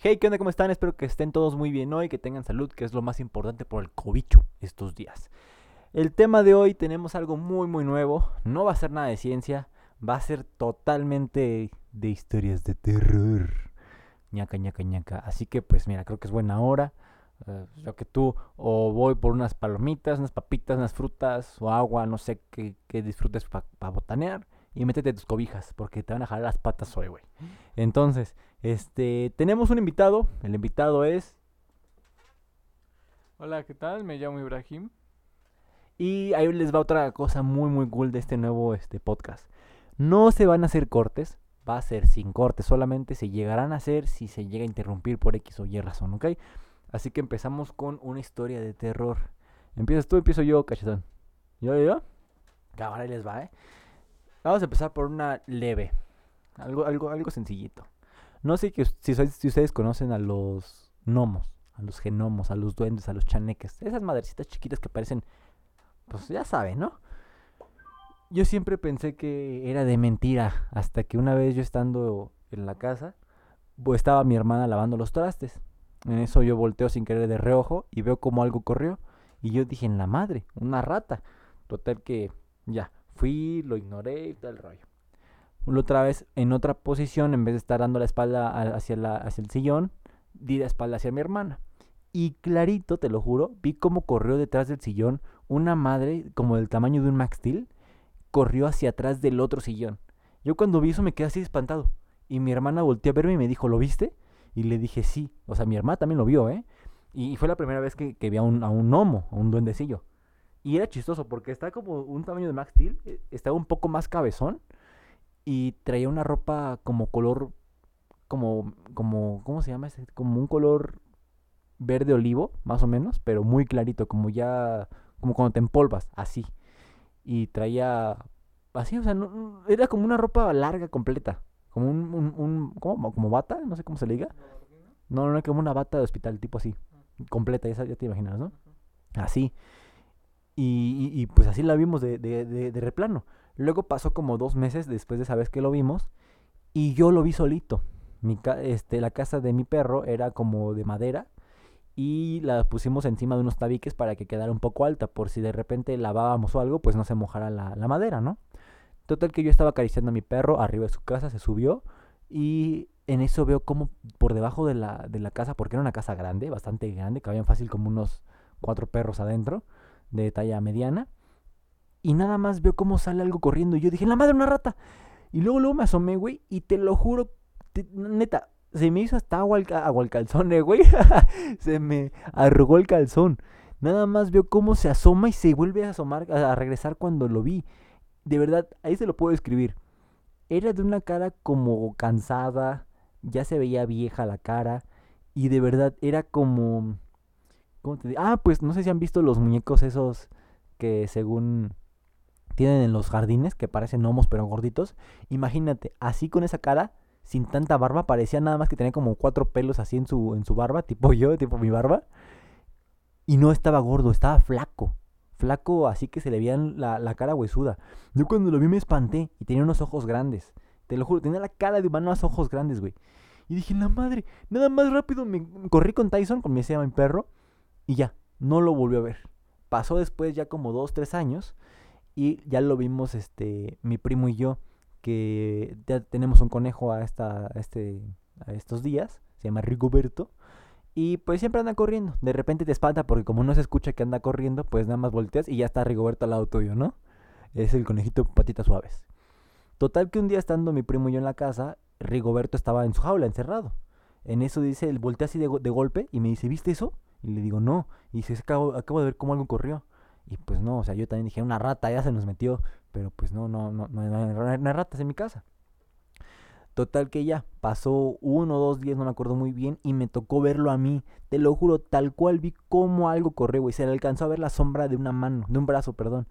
Hey, ¿qué onda? ¿Cómo están? Espero que estén todos muy bien hoy, que tengan salud, que es lo más importante por el cobicho estos días. El tema de hoy tenemos algo muy muy nuevo, no va a ser nada de ciencia, va a ser totalmente de historias de terror. ñaca, ñaca, ñaca. Así que pues mira, creo que es buena hora. Uh, yo que tú o voy por unas palomitas, unas papitas, unas frutas o agua, no sé qué, qué disfrutes para botanear y métete tus cobijas porque te van a jalar las patas hoy, güey. Entonces, este, tenemos un invitado. El invitado es. Hola, ¿qué tal? Me llamo Ibrahim. Y ahí les va otra cosa muy, muy cool de este nuevo este, podcast. No se van a hacer cortes, va a ser sin cortes, solamente se llegarán a hacer si se llega a interrumpir por X o Y razón, ¿ok? Así que empezamos con una historia de terror. ¿Empiezas tú empiezo yo, cachetón? ¿Yo, yo? Ahora ahí les va, ¿eh? Vamos a empezar por una leve. Algo, algo, algo sencillito. No sé que, si, ustedes conocen a los gnomos, a los genomos, a los duendes, a los chaneques. Esas madrecitas chiquitas que parecen, pues ya saben, ¿no? Yo siempre pensé que era de mentira. Hasta que una vez yo estando en la casa, pues estaba mi hermana lavando los trastes. En eso yo volteo sin querer de reojo y veo como algo corrió. Y yo dije, en la madre, una rata. Total que ya, fui, lo ignoré y todo el rollo otra vez en otra posición, en vez de estar dando la espalda hacia, la, hacia el sillón, di la espalda hacia mi hermana. Y clarito, te lo juro, vi cómo corrió detrás del sillón una madre como del tamaño de un Max Steel, corrió hacia atrás del otro sillón. Yo cuando vi eso me quedé así espantado. Y mi hermana volteó a verme y me dijo, ¿lo viste? Y le dije, sí. O sea, mi hermana también lo vio, ¿eh? Y, fue la primera vez que, vi a un, a un a un duendecillo. Y era chistoso porque está como un tamaño de Max Steel, eh, estaba un poco más cabezón y traía una ropa como color, como, como, ¿cómo se llama ese? Como un color verde olivo, más o menos, pero muy clarito, como ya, como cuando te empolvas, así. Y traía, así, o sea, no, era como una ropa larga, completa, como un, un, un ¿cómo? Como bata, no sé cómo se le diga. No, no, no, como una bata de hospital, tipo así, completa, ya, ya te imaginas, ¿no? Así. Y, y, pues así la vimos de, de, de, de replano. Luego pasó como dos meses después de esa vez que lo vimos y yo lo vi solito. Mi este, la casa de mi perro era como de madera y la pusimos encima de unos tabiques para que quedara un poco alta por si de repente lavábamos o algo pues no se mojara la, la madera, ¿no? Total que yo estaba acariciando a mi perro arriba de su casa, se subió y en eso veo como por debajo de la, de la casa, porque era una casa grande, bastante grande, cabían fácil como unos cuatro perros adentro, de talla mediana y nada más veo cómo sale algo corriendo. Y yo dije, la madre, una rata. Y luego, luego me asomé, güey. Y te lo juro, neta, se me hizo hasta agua al, calzón, eh, güey. se me arrugó el calzón. Nada más veo cómo se asoma y se vuelve a asomar, a, regresar cuando lo vi. De verdad, ahí se lo puedo escribir. Era de una cara como cansada, ya se veía vieja la cara. Y de verdad, era como... Ah, pues no sé si han visto los muñecos esos que según tienen en los jardines, que parecen gnomos pero gorditos. Imagínate, así con esa cara, sin tanta barba, parecía nada más que tenía como cuatro pelos así en su, en su barba, tipo yo, tipo mi barba. Y no estaba gordo, estaba flaco. Flaco, así que se le veía la, la cara huesuda. Yo cuando lo vi me espanté y tenía unos ojos grandes. Te lo juro, tenía la cara de humano, unos ojos grandes, güey. Y dije, la madre, nada más rápido me corrí con Tyson, con mi, se mi perro, y ya, no lo volvió a ver. Pasó después ya como dos, tres años, y ya lo vimos este mi primo y yo que ya tenemos un conejo a esta este a estos días, se llama Rigoberto y pues siempre anda corriendo. De repente te espanta porque como no se escucha que anda corriendo, pues nada más volteas y ya está Rigoberto al lado tuyo, ¿no? Es el conejito patitas suaves. Total que un día estando mi primo y yo en la casa, Rigoberto estaba en su jaula encerrado. En eso dice, él voltea así de, de golpe y me dice, ¿viste eso? Y le digo, no. Y dice, acabo, acabo de ver cómo algo corrió. Y pues no, o sea, yo también dije, una rata ya se nos metió, pero pues no, no, no, no, hay ratas en mi casa. Total que ya, pasó uno o dos días, no me acuerdo muy bien, y me tocó verlo a mí. Te lo juro, tal cual vi cómo algo corrió, güey. Se le alcanzó a ver la sombra de una mano, de un brazo, perdón.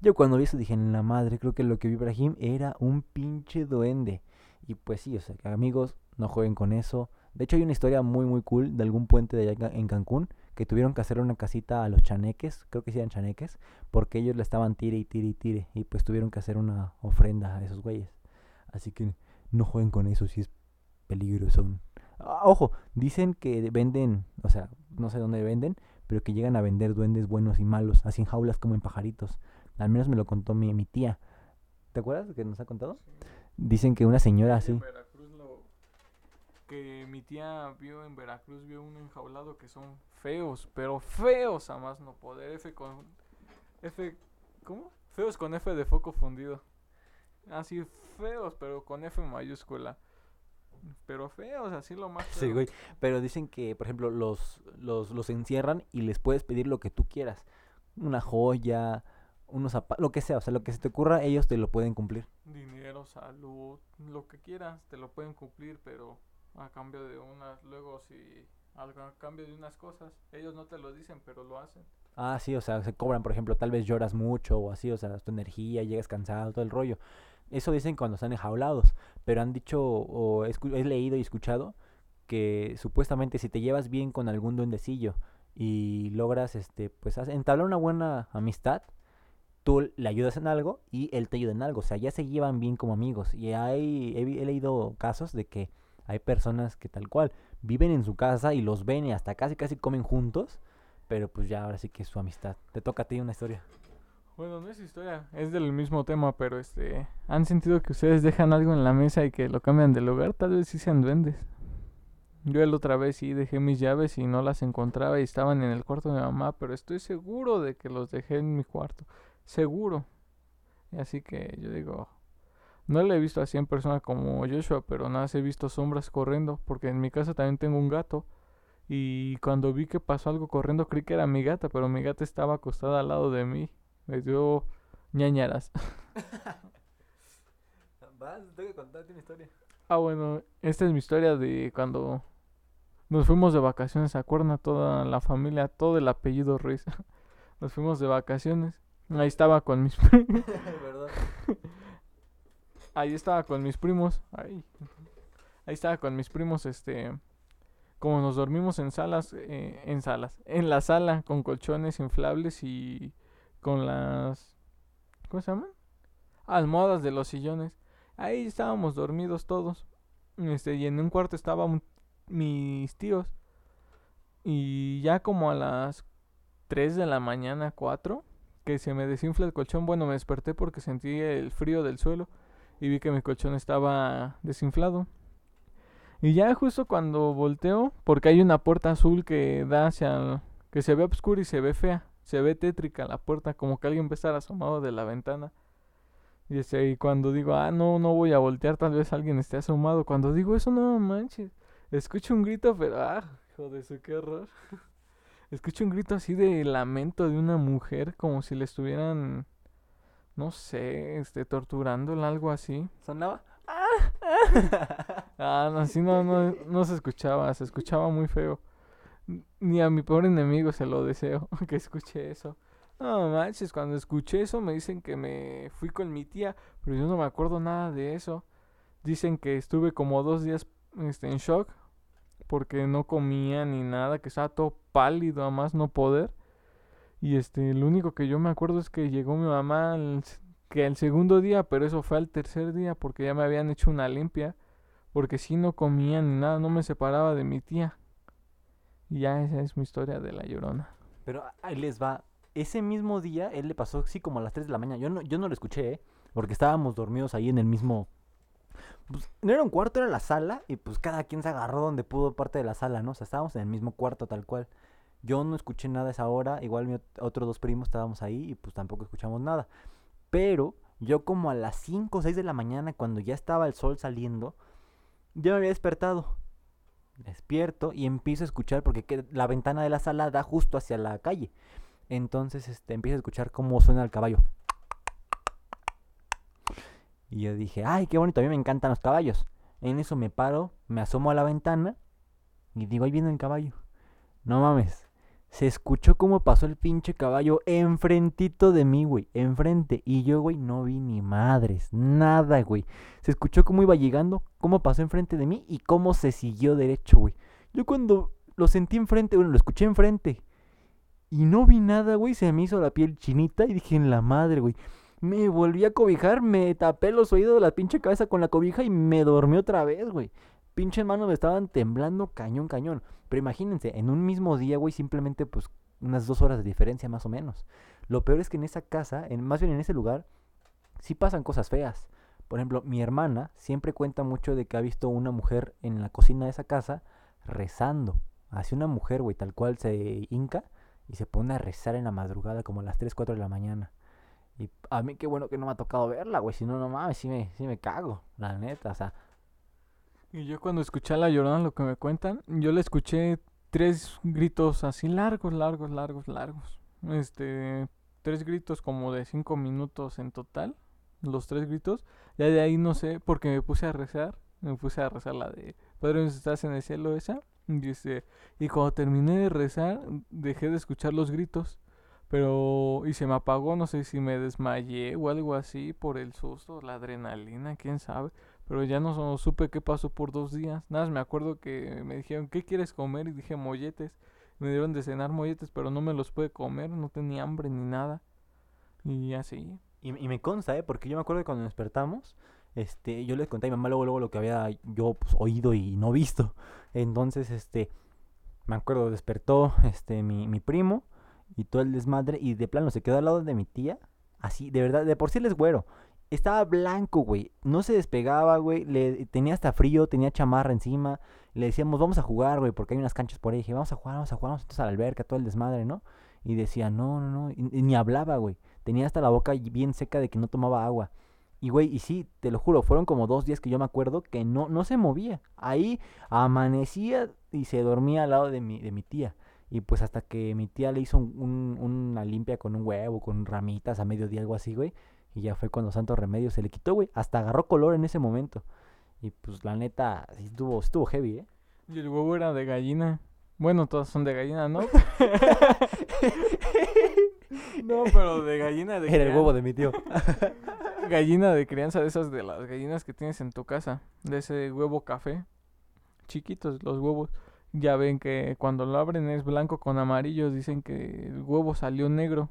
Yo cuando vi eso dije, en la madre, creo que lo que vi Ibrahim era un pinche duende. Y pues sí, o sea, amigos, no jueguen con eso. De hecho, hay una historia muy, muy cool de algún puente de allá en Cancún que tuvieron que hacer una casita a los chaneques, creo que sí eran chaneques, porque ellos le estaban tire y tire y tire, y pues tuvieron que hacer una ofrenda a esos güeyes. Así que no jueguen con eso si es peligroso. Ah, ojo, dicen que venden, o sea, no sé dónde venden, pero que llegan a vender duendes buenos y malos, así en jaulas como en pajaritos. Al menos me lo contó mi, mi tía. ¿Te acuerdas que nos ha contado? Dicen que una señora así. Que mi tía vio en Veracruz vio un enjaulado que son feos, pero feos a más no poder. F con F ¿cómo? Feos con F de foco fundido. Así feos, pero con F mayúscula. Pero feos, así lo más Sí, feo. güey. Pero dicen que, por ejemplo, los, los, los encierran y les puedes pedir lo que tú quieras. Una joya, unos zapatos, lo que sea. O sea, lo que se te ocurra, ellos te lo pueden cumplir. Dinero, salud, lo que quieras, te lo pueden cumplir, pero a cambio de unas, luego si algo a cambio de unas cosas, ellos no te lo dicen, pero lo hacen. Ah, sí, o sea, se cobran, por ejemplo, tal vez lloras mucho o así, o sea, tu energía, llegas cansado, todo el rollo. Eso dicen cuando están enjaulados, pero han dicho, o he, leído y escuchado, que supuestamente si te llevas bien con algún duendecillo y logras, este, pues, entablar una buena amistad, tú le ayudas en algo y él te ayuda en algo, o sea, ya se llevan bien como amigos. Y hay, he, he leído casos de que hay personas que tal cual viven en su casa y los ven y hasta casi casi comen juntos, pero pues ya ahora sí que es su amistad. Te toca a ti una historia. Bueno, no es historia, es del mismo tema, pero este, ¿han sentido que ustedes dejan algo en la mesa y que lo cambian de lugar? Tal vez sí sean duendes. Yo el otra vez sí dejé mis llaves y no las encontraba y estaban en el cuarto de mi mamá, pero estoy seguro de que los dejé en mi cuarto. Seguro. Así que yo digo, no le he visto así en persona como Joshua, pero nada, más he visto sombras corriendo, porque en mi casa también tengo un gato. Y cuando vi que pasó algo corriendo, creí que era mi gata, pero mi gata estaba acostada al lado de mí. Me dio ñañaras. Vas, tengo que contarte una historia. Ah, bueno, esta es mi historia de cuando nos fuimos de vacaciones. ¿Se acuerdan? Toda la familia, todo el apellido Ruiz. Nos fuimos de vacaciones. Ahí estaba con mis primos. Ahí estaba con mis primos. Ahí. Ahí estaba con mis primos, este. Como nos dormimos en salas, eh, en salas, en la sala con colchones inflables y con las, ¿cómo se llaman? Almohadas de los sillones. Ahí estábamos dormidos todos. Este, y en un cuarto estaban mis tíos. Y ya como a las 3 de la mañana, 4, que se me desinfla el colchón. Bueno, me desperté porque sentí el frío del suelo y vi que mi colchón estaba desinflado. Y ya justo cuando volteo, porque hay una puerta azul que da hacia... que se ve oscura y se ve fea. Se ve tétrica la puerta, como que alguien va a estar asomado de la ventana. Y, este, y cuando digo, ah, no, no voy a voltear, tal vez alguien esté asomado. Cuando digo eso, no manches. Escucho un grito, pero, ah, joder, qué horror. Escucho un grito así de lamento de una mujer, como si le estuvieran, no sé, este, torturándola, algo así. ¿Sonaba? Ah, no, así no, no, no se escuchaba, se escuchaba muy feo. Ni a mi pobre enemigo se lo deseo que escuche eso. No manches, cuando escuché eso me dicen que me fui con mi tía, pero yo no me acuerdo nada de eso. Dicen que estuve como dos días este, en shock porque no comía ni nada, que estaba todo pálido a más no poder. Y este, lo único que yo me acuerdo es que llegó mi mamá que el segundo día, pero eso fue al tercer día porque ya me habían hecho una limpia. Porque si no comía ni nada, no me separaba de mi tía. Y ya esa es mi historia de la llorona. Pero ahí les va. Ese mismo día, él le pasó así como a las 3 de la mañana. Yo no, yo no lo escuché, ¿eh? Porque estábamos dormidos ahí en el mismo... Pues, no era un cuarto, era la sala. Y pues cada quien se agarró donde pudo parte de la sala, ¿no? O sea, estábamos en el mismo cuarto tal cual. Yo no escuché nada a esa hora. Igual mi ot- otros dos primos estábamos ahí y pues tampoco escuchamos nada. Pero yo como a las 5 o 6 de la mañana, cuando ya estaba el sol saliendo, ya me había despertado. Despierto y empiezo a escuchar porque que- la ventana de la sala da justo hacia la calle. Entonces este, empiezo a escuchar cómo suena el caballo. Y yo dije, ay, qué bonito, a mí me encantan los caballos. En eso me paro, me asomo a la ventana y digo, ahí viene el caballo. No mames. Se escuchó cómo pasó el pinche caballo enfrentito de mí, güey. Enfrente. Y yo, güey, no vi ni madres. Nada, güey. Se escuchó cómo iba llegando, cómo pasó enfrente de mí y cómo se siguió derecho, güey. Yo cuando lo sentí enfrente, bueno, lo escuché enfrente. Y no vi nada, güey. Se me hizo la piel chinita y dije, en la madre, güey. Me volví a cobijar, me tapé los oídos de la pinche cabeza con la cobija y me dormí otra vez, güey. Pinches manos me estaban temblando cañón, cañón. Pero imagínense, en un mismo día, güey, simplemente pues unas dos horas de diferencia más o menos. Lo peor es que en esa casa, en, más bien en ese lugar, sí pasan cosas feas. Por ejemplo, mi hermana siempre cuenta mucho de que ha visto una mujer en la cocina de esa casa rezando. Hace una mujer, güey, tal cual se hinca y se pone a rezar en la madrugada como a las 3, 4 de la mañana. Y a mí qué bueno que no me ha tocado verla, güey, si no, no mames, sí me, sí me cago, la neta, o sea. Y yo cuando escuché a la llorona, lo que me cuentan, yo le escuché tres gritos así largos, largos, largos, largos. Este, tres gritos como de cinco minutos en total, los tres gritos. Ya de ahí no sé, porque me puse a rezar, me puse a rezar la de Padre estás en el cielo esa. Y, dice, y cuando terminé de rezar, dejé de escuchar los gritos. Pero, y se me apagó, no sé si me desmayé o algo así por el susto, la adrenalina, quién sabe. Pero ya no supe qué pasó por dos días. Nada, me acuerdo que me dijeron, ¿qué quieres comer? Y dije, molletes. Me dieron de cenar molletes, pero no me los pude comer, no tenía hambre ni nada. Y así. Y, me consta, ¿eh? Porque yo me acuerdo que cuando despertamos, este, yo les conté a mi mamá luego, luego lo que había yo pues, oído y no visto. Entonces, este, me acuerdo, despertó este, mi, mi primo y todo el desmadre y de plano se quedó al lado de mi tía. Así, de verdad, de por sí él es güero. Estaba blanco, güey. No se despegaba, güey. Le, tenía hasta frío, tenía chamarra encima. Le decíamos, vamos a jugar, güey, porque hay unas canchas por ahí. dije, vamos a jugar, vamos a jugar, vamos entonces a la alberca, todo el desmadre, ¿no? Y decía, no, no, no. ni hablaba, güey. Tenía hasta la boca bien seca de que no tomaba agua. Y güey, y sí, te lo juro, fueron como dos días que yo me acuerdo que no, no se movía. Ahí amanecía y se dormía al lado de mi, de mi tía. Y pues hasta que mi tía le hizo un, una limpia con un huevo, con ramitas a mediodía, algo así, güey. Y ya fue cuando Santo Remedio se le quitó, güey. Hasta agarró color en ese momento. Y pues la neta, sí estuvo, estuvo heavy, ¿eh? Y el huevo era de gallina. Bueno, todos son de gallina, ¿no? no, pero de gallina de Era el huevo de mi tío. gallina de crianza de esas de las gallinas que tienes en tu casa. De ese huevo café. Chiquitos los huevos. Ya ven que cuando lo abren es blanco con amarillo. Dicen que el huevo salió negro.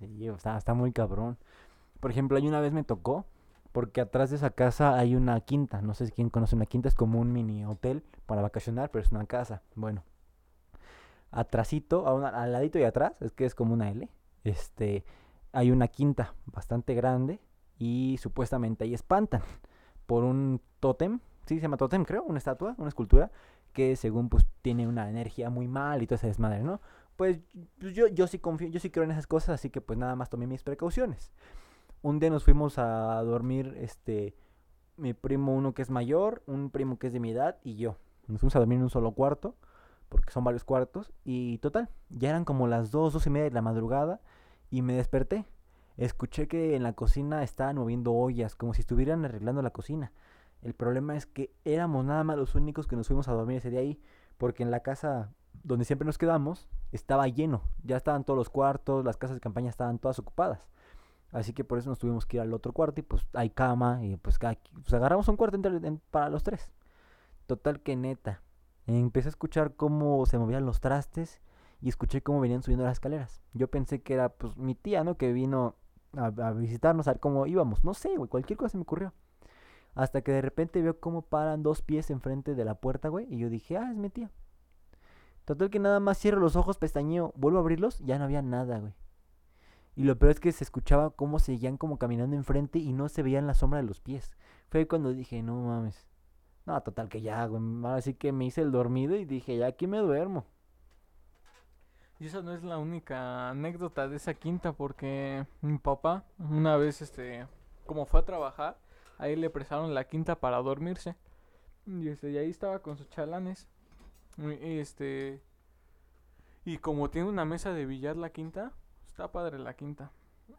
Está, está muy cabrón. Por ejemplo, hay una vez me tocó. Porque atrás de esa casa hay una quinta. No sé si quién conoce una quinta. Es como un mini hotel para vacacionar, pero es una casa. Bueno. Atrasito, a al ladito y atrás, es que es como una L. Este, hay una quinta bastante grande y supuestamente ahí espantan por un tótem, sí se llama tótem creo, una estatua, una escultura que según pues tiene una energía muy mal y todo ese desmadre, ¿no? Pues, pues yo, yo sí confío, yo sí creo en esas cosas, así que pues nada más tomé mis precauciones. Un día nos fuimos a dormir, este, mi primo uno que es mayor, un primo que es de mi edad y yo. Nos fuimos a dormir en un solo cuarto, porque son varios cuartos, y total, ya eran como las dos, dos y media de la madrugada, y me desperté. Escuché que en la cocina estaban moviendo ollas, como si estuvieran arreglando la cocina. El problema es que éramos nada más los únicos que nos fuimos a dormir ese día ahí, porque en la casa donde siempre nos quedamos estaba lleno. Ya estaban todos los cuartos, las casas de campaña estaban todas ocupadas. Así que por eso nos tuvimos que ir al otro cuarto y pues hay cama y pues, pues agarramos un cuarto para los tres. Total que neta. Empecé a escuchar cómo se movían los trastes y escuché cómo venían subiendo las escaleras. Yo pensé que era pues mi tía, ¿no? Que vino a, visitarnos, a ver cómo íbamos. No sé, güey, cualquier cosa se me ocurrió. Hasta que de repente veo cómo paran dos pies enfrente de la puerta, güey. Y yo dije, ah, es mi tía. Total que nada más cierro los ojos, pestañeo, vuelvo a abrirlos, ya no había nada, güey. Y lo peor es que se escuchaba cómo seguían como caminando enfrente y no se veían la sombra de los pies. Fue cuando dije, no mames. No, total que ya, güey. Así que me hice el dormido y dije, ya aquí me duermo. Y esa no es la única anécdota de esa quinta porque mi papá una vez, este, como fue a trabajar, ahí le prestaron la quinta para dormirse. Y, este, y ahí estaba con sus chalanes. Este, y como tiene una mesa de billar la quinta, está padre la quinta.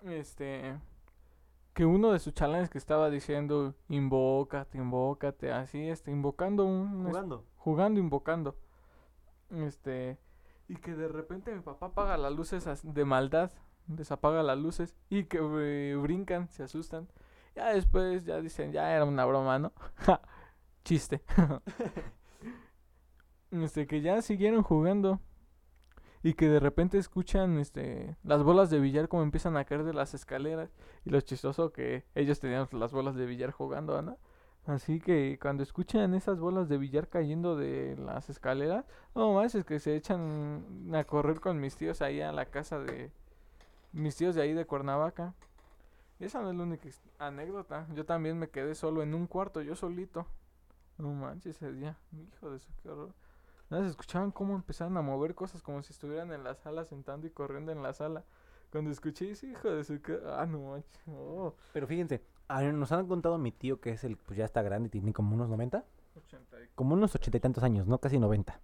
Este, que uno de sus chalanes que estaba diciendo, invócate, invócate, así, este, invocando un... Jugando. jugando, invocando. Este y que de repente mi papá apaga las luces de maldad, desapaga las luces y que eh, brincan, se asustan. Ya después ya dicen, ya era una broma, ¿no? Chiste. este, que ya siguieron jugando. Y que de repente escuchan este las bolas de billar como empiezan a caer de las escaleras. Y lo chistoso que ellos tenían las bolas de billar jugando, ¿no? Así que cuando escuchan esas bolas de billar cayendo de las escaleras, no más es que se echan a correr con mis tíos ahí a la casa de mis tíos de ahí de Cuernavaca. Esa no es la única anécdota. Yo también me quedé solo en un cuarto, yo solito. No manches ese día. Hijo de su qué horror. Nada, se escuchaban cómo empezaban a mover cosas como si estuvieran en la sala sentando y corriendo en la sala. Cuando escuché ese hijo de su Ah, no oh. Pero fíjense, nos han contado mi tío que es el, pues ya está grande, tiene como unos 90, 80 y- como unos ochenta y tantos años, no casi 90.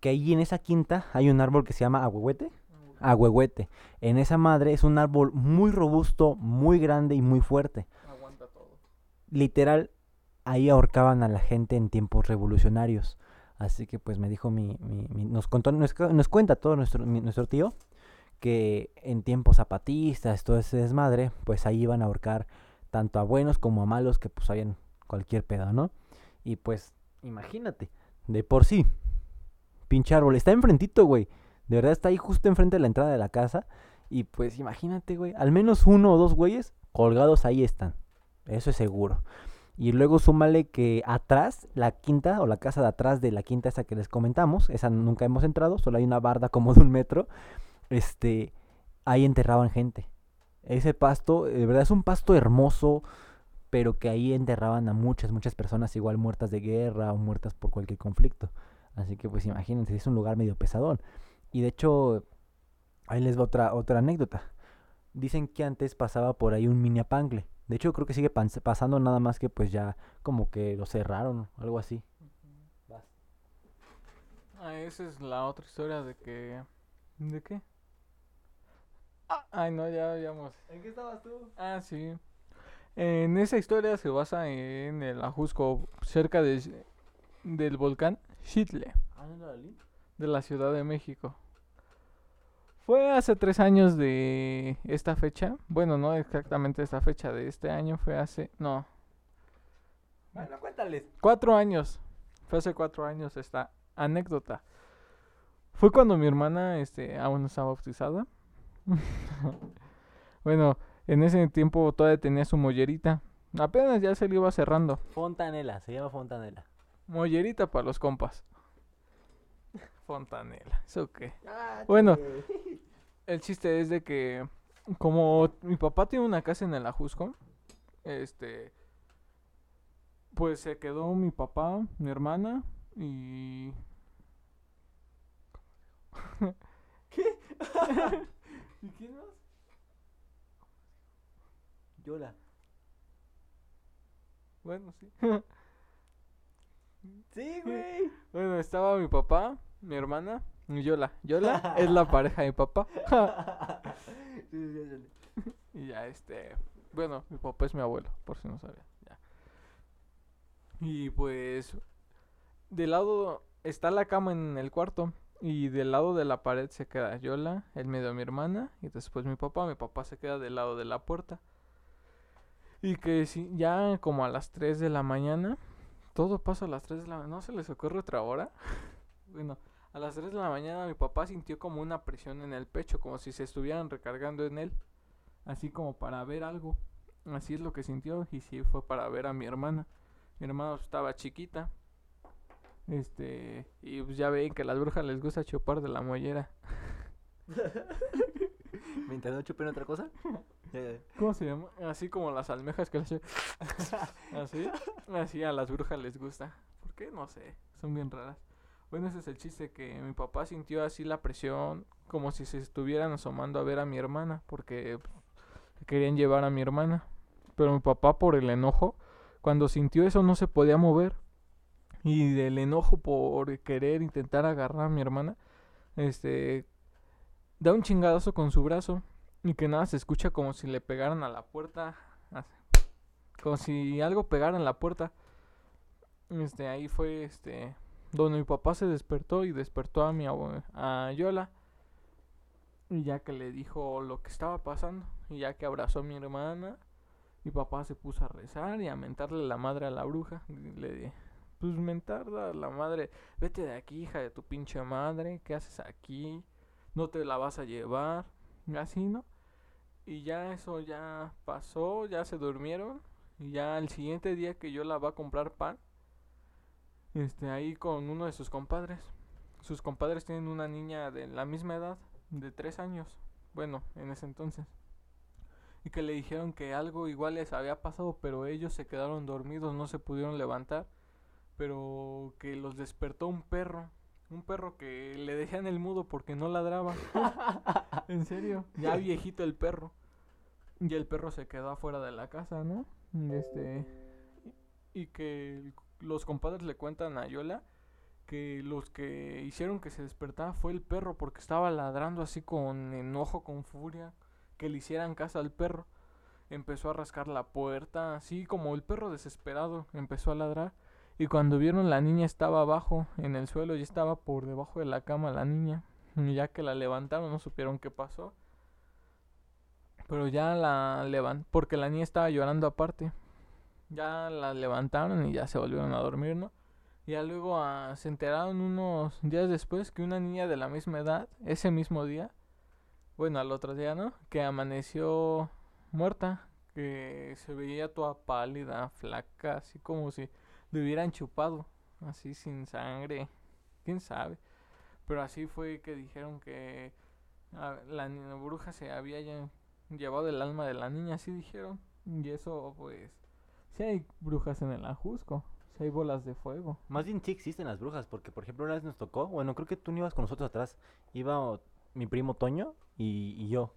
Que ahí en esa quinta hay un árbol que se llama ahuehuete. Ahuehuete. En esa madre es un árbol muy robusto, muy grande y muy fuerte. Aguanta todo. Literal, ahí ahorcaban a la gente en tiempos revolucionarios. Así que pues me dijo mi, mi- mi- nos contó, nos, nos cuenta todo nuestro, nuestro tío que en tiempos zapatistas, todo ese desmadre, pues ahí iban a ahorcar tanto a buenos como a malos que pues habían cualquier pedo, ¿no? Y pues, imagínate, de por sí, pinche árbol, está enfrentito, güey. De verdad está ahí justo enfrente de la entrada de la casa. Y pues imagínate, güey, al menos uno o dos güeyes colgados ahí están. Eso es seguro. Y luego súmale que atrás, la quinta o la casa de atrás de la quinta esa que les comentamos, esa nunca hemos entrado, solo hay una barda como de un metro, este, ahí enterraban gente. Ese pasto, de verdad es un pasto hermoso, pero que ahí enterraban a muchas, muchas personas igual muertas de guerra o muertas por cualquier conflicto. Así que pues imagínense, es un lugar medio pesadón. Y de hecho, ahí les va otra, otra anécdota. Dicen que antes pasaba por ahí un mini apangle. De hecho, creo que sigue pasando nada más que pues ya como que lo cerraron, algo así. Ah, esa es la otra historia de que... ¿De qué? Ah, ay, no, ya habíamos... ¿En qué estabas tú? Ah, sí. En esa historia se basa en el Ajusco, cerca de, del volcán Xitle, Ah, de la Ciudad de México. Fue hace tres años de esta fecha. Bueno, no exactamente esta fecha de este año, fue hace... No, Bueno, cuéntales. Cuatro años. Fue hace cuatro años esta anécdota. Fue cuando mi hermana este, aún no estaba bautizada. bueno, en ese tiempo todavía tenía su mollerita. Apenas ya se le iba cerrando. Fontanela, se llama Fontanela. Mollerita para los compas. Fontanela. ¿Eso qué? Bueno. El chiste es de que como mi papá tiene una casa en el Ajusco, este pues se quedó mi papá, mi hermana y ¿Qué? ¿Y quién más? Yola. Bueno, sí. Sí, güey. Bueno, estaba mi papá, mi hermana y Yola. Yola es la pareja de mi papá. Y ya, este. Bueno, mi papá es mi abuelo, por si no sabía. Ya. Y pues. Del lado. Está la cama en el cuarto. Y del lado de la pared se queda Yola, el medio mi hermana. Y después mi papá. Mi papá se queda del lado de la puerta. Y que si ya como a las 3 de la mañana. Todo pasa a las 3 de la mañana. ¿No se les ocurre otra hora? Bueno, a las 3 de la mañana mi papá sintió como una presión en el pecho. Como si se estuvieran recargando en él así como para ver algo. Así es lo que sintió y sí fue para ver a mi hermana. Mi hermana estaba chiquita. Este, y pues ya ven que a las brujas les gusta chupar de la mollera. ¿Mientras no chupen otra cosa? ¿Cómo se llama? Así como las almejas que les Así, así a las brujas les gusta. ¿Por qué? No sé, son bien raras. Bueno, ese es el chiste que mi papá sintió así la presión como si se estuvieran asomando a ver a mi hermana porque pues, querían llevar a mi hermana. Pero mi papá por el enojo, cuando sintió eso no se podía mover. Y del enojo por querer intentar agarrar a mi hermana, este da un chingadazo con su brazo y que nada se escucha como si le pegaran a la puerta, como si algo pegara en la puerta. Este ahí fue este donde mi papá se despertó y despertó a mi abue- a Yola. Y ya que le dijo lo que estaba pasando, y ya que abrazó a mi hermana, mi papá se puso a rezar y a mentarle la madre a la bruja. Le di, pues mentar a la madre, vete de aquí, hija de tu pinche madre, ¿qué haces aquí? No te la vas a llevar, así, ¿no? Y ya eso ya pasó, ya se durmieron, Y ya el siguiente día que yo la va a comprar pan, este, ahí con uno de sus compadres. Sus compadres tienen una niña de la misma edad, de tres años. Bueno, en ese entonces. Y que le dijeron que algo igual les había pasado, pero ellos se quedaron dormidos, no se pudieron levantar. Pero que los despertó un perro. Un perro que le dejan el mudo porque no ladraba. en serio. Ya viejito el perro. Y el perro se quedó afuera de la casa, ¿no? Este. Y que los compadres le cuentan a Yola que los que hicieron que se despertara fue el perro porque estaba ladrando así con enojo, con furia, que le hicieran casa al perro. Empezó a rascar la puerta, así como el perro desesperado, empezó a ladrar. Y cuando vieron la niña estaba abajo, en el suelo, y estaba por debajo de la cama la niña. Ya que la levantaron no supieron qué pasó. Pero ya la levantaron, porque la niña estaba llorando aparte. Ya la levantaron y ya se volvieron a dormir, ¿no? Y ya luego ah, se enteraron unos días después que una niña de la misma edad, ese mismo día, bueno, al otro día, ¿no? Que amaneció muerta, que se veía toda pálida, flaca, así como si le hubieran chupado, así sin sangre, quién sabe. Pero así fue que dijeron que ah, la, bruja se había llevado el alma de la niña, así dijeron. Y eso, pues, sí hay brujas en el Ajusco, sí hay bolas de fuego. Más bien sí existen las brujas, porque por ejemplo una vez nos tocó, bueno, creo que tú no ibas con nosotros atrás, iba o- mi primo Toño y, y yo.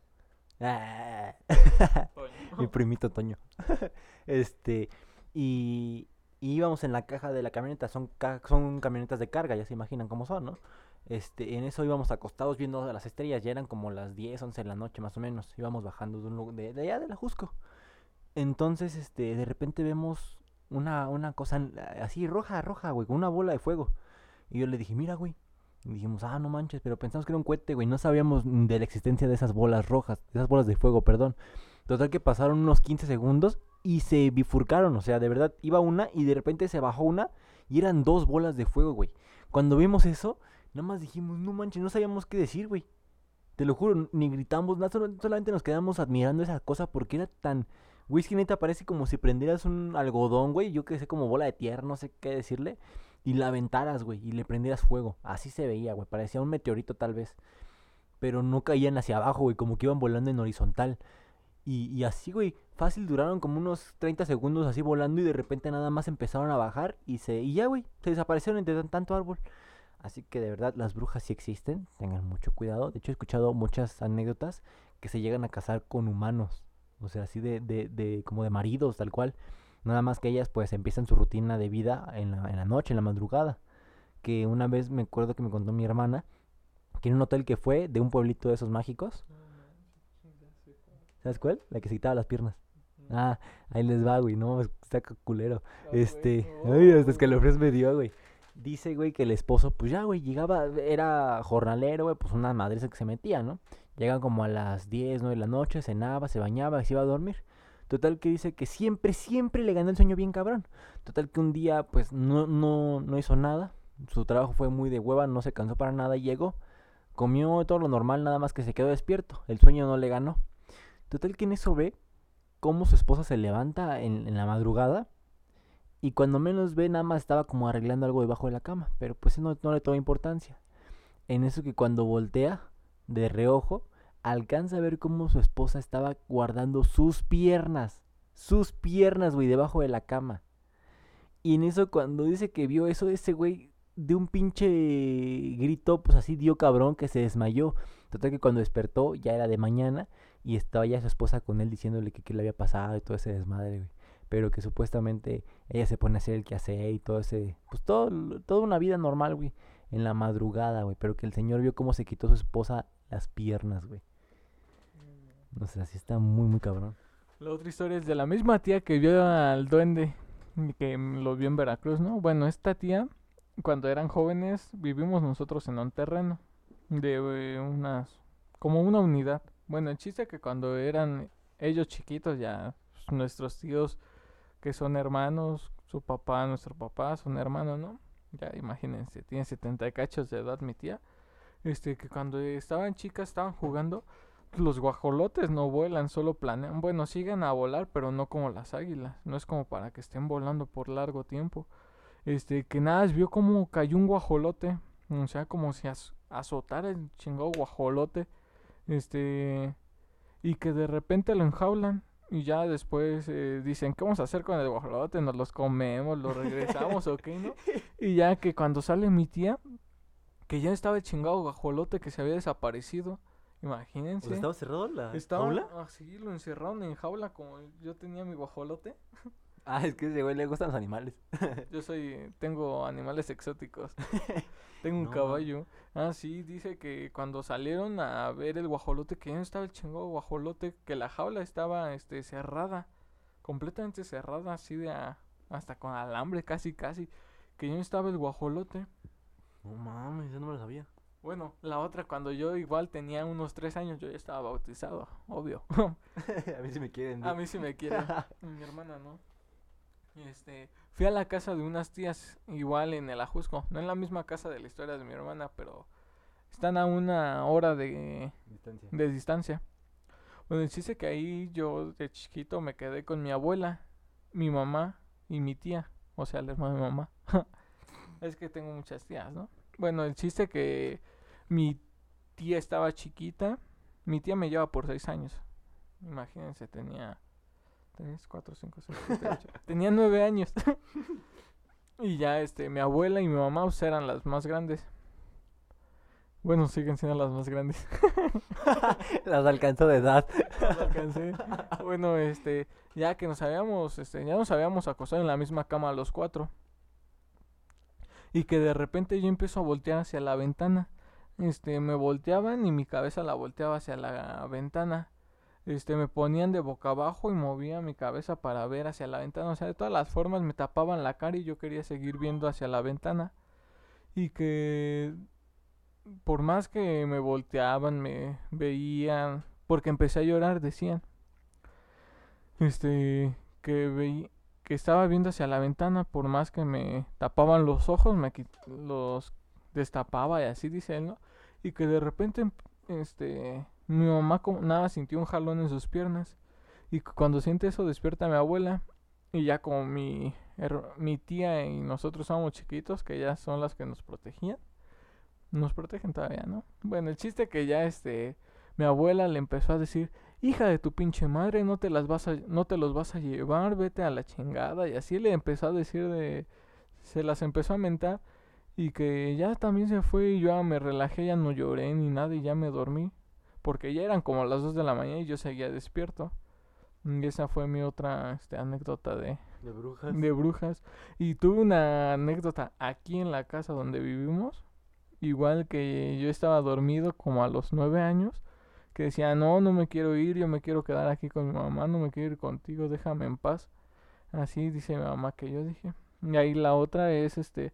Ah, mi primito Toño. este, y, y íbamos en la caja de la camioneta, son, ca- son camionetas de carga, ya se imaginan cómo son, ¿no? Este, en eso íbamos acostados viendo las estrellas, ya eran como las 10, 11 de la noche más o menos, íbamos bajando de, un, lu- de, de allá de la Jusco. Entonces, este, de repente vemos una, una cosa así roja, roja, güey, con una bola de fuego. Y yo le dije, mira, güey. Y dijimos, ah, no manches, pero pensamos que era un cohete, güey. No sabíamos de la existencia de esas bolas rojas, de esas bolas de fuego, perdón. Total que pasaron unos 15 segundos y se bifurcaron. O sea, de verdad, iba una y de repente se bajó una y eran dos bolas de fuego, güey. Cuando vimos eso, nada más dijimos, no manches, no sabíamos qué decir, güey. Te lo juro, ni gritamos, nada, solamente nos quedamos admirando esa cosa porque era tan... Que neta parece como si prendieras un algodón, güey, yo que sé, como bola de tierra, no sé qué decirle, y la aventaras, güey, y le prendieras fuego. Así se veía, güey, parecía un meteorito tal vez. Pero no caían hacia abajo, güey, como que iban volando en horizontal. Y, y así, güey, fácil duraron como unos 30 segundos así volando y de repente nada más empezaron a bajar y se y ya, güey, se desaparecieron entre tan- tanto árbol. Así que de verdad las brujas sí existen, tengan mucho cuidado. De hecho he escuchado muchas anécdotas que se llegan a casar con humanos, o sea, así de, de, de como de maridos, tal cual. Nada más que ellas pues empiezan su rutina de vida en la, en la noche, en la madrugada. Que una vez me acuerdo que me contó mi hermana que en un hotel que fue de un pueblito de esos mágicos. ¿Sabes cuál? La que se quitaba las piernas. Ah, ahí les va, güey, no, está culero. Este, ay, hasta escalofríos me dio, güey. Dice, güey, que el esposo, pues ya, güey, llegaba, era jornalero, güey, pues una madre que se metía, ¿no? Llegan como a las 10, 9 de la noche, cenaba, se bañaba se iba a dormir. Total que dice que siempre, siempre le ganó el sueño bien cabrón. Total que un día, pues, no, no, no hizo nada. Su trabajo fue muy de hueva, no se cansó para nada y llegó. Comió todo lo normal, nada más que se quedó despierto. El sueño no le ganó. Total que en eso ve cómo su esposa se levanta en, en la madrugada y cuando menos ve nada más estaba como arreglando algo debajo de la cama, pero pues no, no le toma importancia. En eso que cuando voltea de reojo, alcanza a ver cómo su esposa estaba guardando sus piernas, sus piernas, güey, debajo de la cama. Y en eso cuando dice que vio eso, ese güey de un pinche grito, pues así dio cabrón que se desmayó. Total que cuando despertó ya era de mañana y estaba ya su esposa con él diciéndole que qué le había pasado y todo ese desmadre, güey. Pero que supuestamente ella se pone a hacer el quehacer y todo ese, pues todo, toda una vida normal, güey, en la madrugada, güey. Pero que el señor vio cómo se quitó su esposa las piernas, güey. No sé, así está muy, muy cabrón. La otra historia es de la misma tía que vio al duende, y que mm, lo vio en Veracruz, ¿no? Bueno, esta tía, cuando eran jóvenes, vivimos nosotros en un terreno de eh, unas, como una unidad. Bueno, el chiste que cuando eran ellos chiquitos, ya nuestros tíos que son hermanos, su papá, nuestro papá, son hermanos, ¿no? Ya imagínense, tiene 70 y cachos de edad mi tía. Este, que cuando estaban chicas, estaban jugando, los guajolotes no vuelan, solo planean. Bueno, siguen a volar, pero no como las águilas. No es como para que estén volando por largo tiempo. Este, que nada, vio como cayó un guajolote. O sea, como si az- azotara el chingado guajolote. Este, y que de repente lo enjaulan. Y ya después eh, dicen, ¿qué vamos a hacer con el guajolote? ¿Nos los comemos? ¿Los regresamos o qué, no? Y ya que cuando sale mi tía, que ya estaba el chingado guajolote que se había desaparecido. Imagínense. O sea, ¿Estaba cerrado la Estaba jaula? así, lo encerraron en jaula como yo tenía mi guajolote. Ah, es que ese güey le gustan los animales. Yo soy, tengo animales exóticos. tengo un No. caballo. Ah, sí, dice que cuando salieron a ver el guajolote, que ya no estaba el chingado guajolote, que la jaula estaba este cerrada, completamente cerrada, así de a- hasta con alambre, casi casi, que ya no estaba el guajolote. No mames, yo no me lo sabía. Bueno, la otra, cuando yo igual tenía unos tres años, yo ya estaba bautizado, obvio. a mí sí me quieren. A mí sí me quiere. Mi hermana no. Este, fui a la casa de unas tías, igual en el Ajusco. No en la misma casa de la historia de mi hermana, pero están a una hora de, Distancia. de distancia. Bueno, el chiste que ahí yo de chiquito me quedé con mi abuela, mi mamá y mi tía. O sea, la hermana de mi mamá. es que tengo muchas tías, ¿no? Bueno, el chiste que mi tía estaba chiquita. Mi tía me lleva por seis años. Imagínense, tenía 3, 4, 5, 6, 7, 8. Tenía nueve años. y ya, este, mi abuela y mi mamá pues, eran las más grandes. Bueno, siguen siendo las más grandes. Las alcanzó de edad. Las alcancé. Bueno, este, ya que nos habíamos, este, ya nos habíamos acostado en la misma cama los cuatro. Y que de repente yo empiezo a voltear hacia la ventana. Este, me volteaban y mi cabeza la volteaba hacia la ventana. Este, me ponían de boca abajo y movía mi cabeza para ver hacia la ventana. O sea, de todas las formas me tapaban la cara y yo quería seguir viendo hacia la ventana. Y que por más que me volteaban, me veían, porque empecé a llorar, decían. Este, que veí, que estaba viendo hacia la ventana, por más que me tapaban los ojos, me los destapaba y así dice él, ¿no? Y que de repente, este, mi mamá como nada sintió un jalón en sus piernas. Y cuando siente eso despierta a mi abuela. Y ya como mi, mi tía y nosotros somos chiquitos, que ya son las que nos protegían. Nos protegen todavía, ¿no? Bueno, el chiste que ya este mi abuela le empezó a decir, "Hija de tu pinche madre, no te las vas a no te los vas a llevar, vete a la chingada." Y así le empezó a decir de se las empezó a mentar y que ya también se fue y yo ya me relajé, ya no lloré ni nada y ya me dormí, porque ya eran como las 2 de la mañana y yo seguía despierto. Y esa fue mi otra este, anécdota de, De brujas. de brujas. Y tuve una anécdota aquí en la casa donde vivimos. Igual que yo estaba dormido como a los nueve años. Que decía, no, no me quiero ir, yo me quiero quedar aquí con mi mamá, no me quiero ir contigo, déjame en paz. Así dice mi mamá que yo dije. Y ahí la otra es este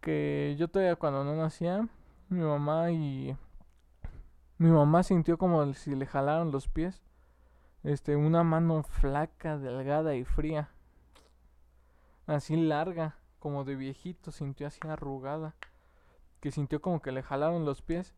que yo todavía cuando no nacía, mi mamá y mi mamá sintió como si le jalaron los pies. Este, una mano flaca, delgada y fría. Así larga, como de viejito, sintió así arrugada. Que sintió como que le jalaron los pies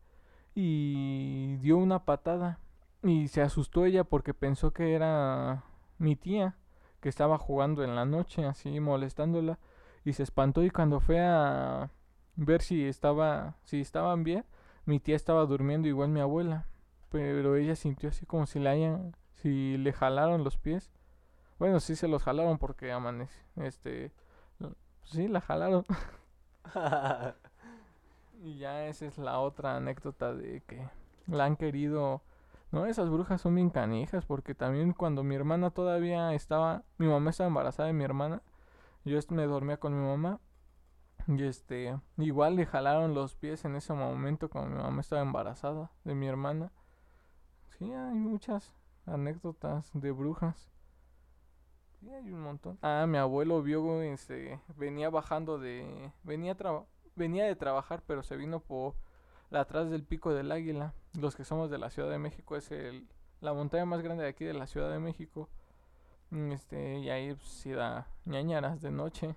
y dio una patada. Y se asustó ella porque pensó que era mi tía, que estaba jugando en la noche, así molestándola. Y se espantó y cuando fue a ver si estaba, si estaban bien, mi tía estaba durmiendo igual mi abuela. Pero ella sintió así como si le hayan, si le jalaron los pies. Bueno, sí se los jalaron porque amanece, este, sí la jalaron. Y ya esa es la otra anécdota de que la han querido. No, esas brujas son bien canijas porque también cuando mi hermana todavía estaba, mi mamá estaba embarazada de mi hermana, yo me dormía con mi mamá y este, igual le jalaron los pies en ese momento cuando mi mamá estaba embarazada de mi hermana. Sí, hay muchas anécdotas de brujas. Sí, hay un montón. Ah, mi abuelo vio, este, venía bajando de, venía traba- venía de trabajar, pero se vino por la atrás del Pico del Águila. Los que somos de la Ciudad de México es el, la montaña más grande de aquí de la Ciudad de México. Mm, Este, y ahí pues, sí da ñañaras de noche.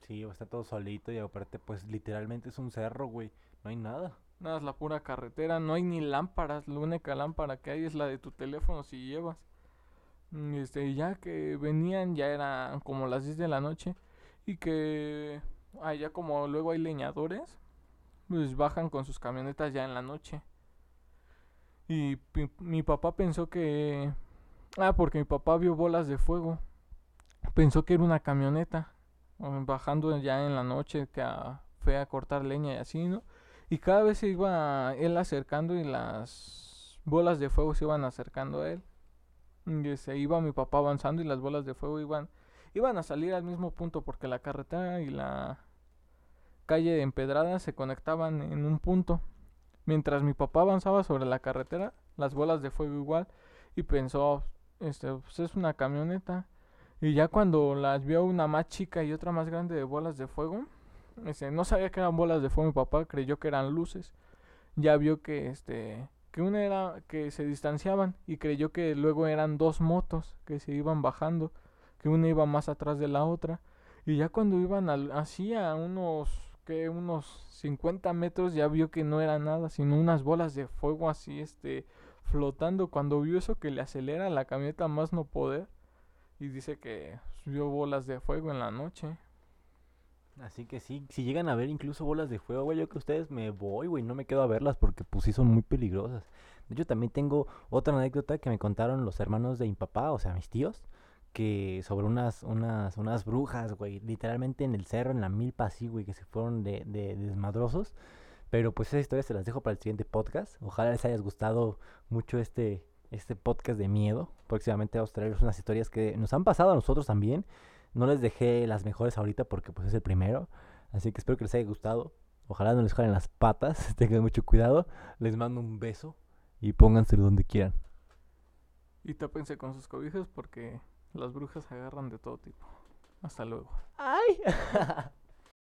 Sí, está todo solito y aparte, pues literalmente es un cerro, güey. No hay nada. Nada, es la pura carretera. No hay ni lámparas. La única lámpara que hay es la de tu teléfono si llevas. Mm, Este, ya que venían, ya eran como las 10 de la noche. Y que allá como luego hay leñadores, pues bajan con sus camionetas ya en la noche. Y mi papá pensó que... Ah, porque mi papá vio bolas de fuego. Pensó que era una camioneta. Bajando ya en la noche que fue a cortar leña y así, ¿no? Y cada vez se iba él acercando y las bolas de fuego se iban acercando a él. Y se iba mi papá avanzando y las bolas de fuego iban, iban a salir al mismo punto porque la carretera y la calle empedrada se conectaban en un punto. Mientras mi papá avanzaba sobre la carretera, las bolas de fuego igual, y pensó, este, pues es una camioneta. Y ya cuando las vio una más chica y otra más grande de bolas de fuego, este, no sabía que eran bolas de fuego mi papá, creyó que eran luces. Ya vio que este que una era que se distanciaban y creyó que luego eran dos motos que se iban bajando, que una iba más atrás de la otra. Y ya cuando iban al- así a unos que unos 50 metros ya vio que no era nada, sino unas bolas de fuego así este flotando. Cuando vio eso que le acelera la camioneta más no poder y dice que vio bolas de fuego en la noche. Así que sí, si llegan a ver incluso bolas de fuego, güey, yo que ustedes me voy, güey, no me quedo a verlas porque pues sí son muy peligrosas. De hecho, también tengo otra anécdota que me contaron los hermanos de mi papá, o sea, mis tíos, que sobre unas, unas, unas brujas, güey, literalmente en el cerro, en la milpa así, güey, que se fueron de, de desmadrosos. Pero pues esas historias se las dejo para el siguiente podcast. Ojalá les haya gustado mucho este, este podcast de miedo. Próximamente vamos a traerles unas historias que nos han pasado a nosotros también. No les dejé las mejores ahorita porque pues es el primero. Así que espero que les haya gustado. Ojalá no les jalen las patas. Tengan mucho cuidado. Les mando un beso y pónganselo donde quieran. Y tápense con sus cobijas porque las brujas agarran de todo tipo. Hasta luego. ¡Ay!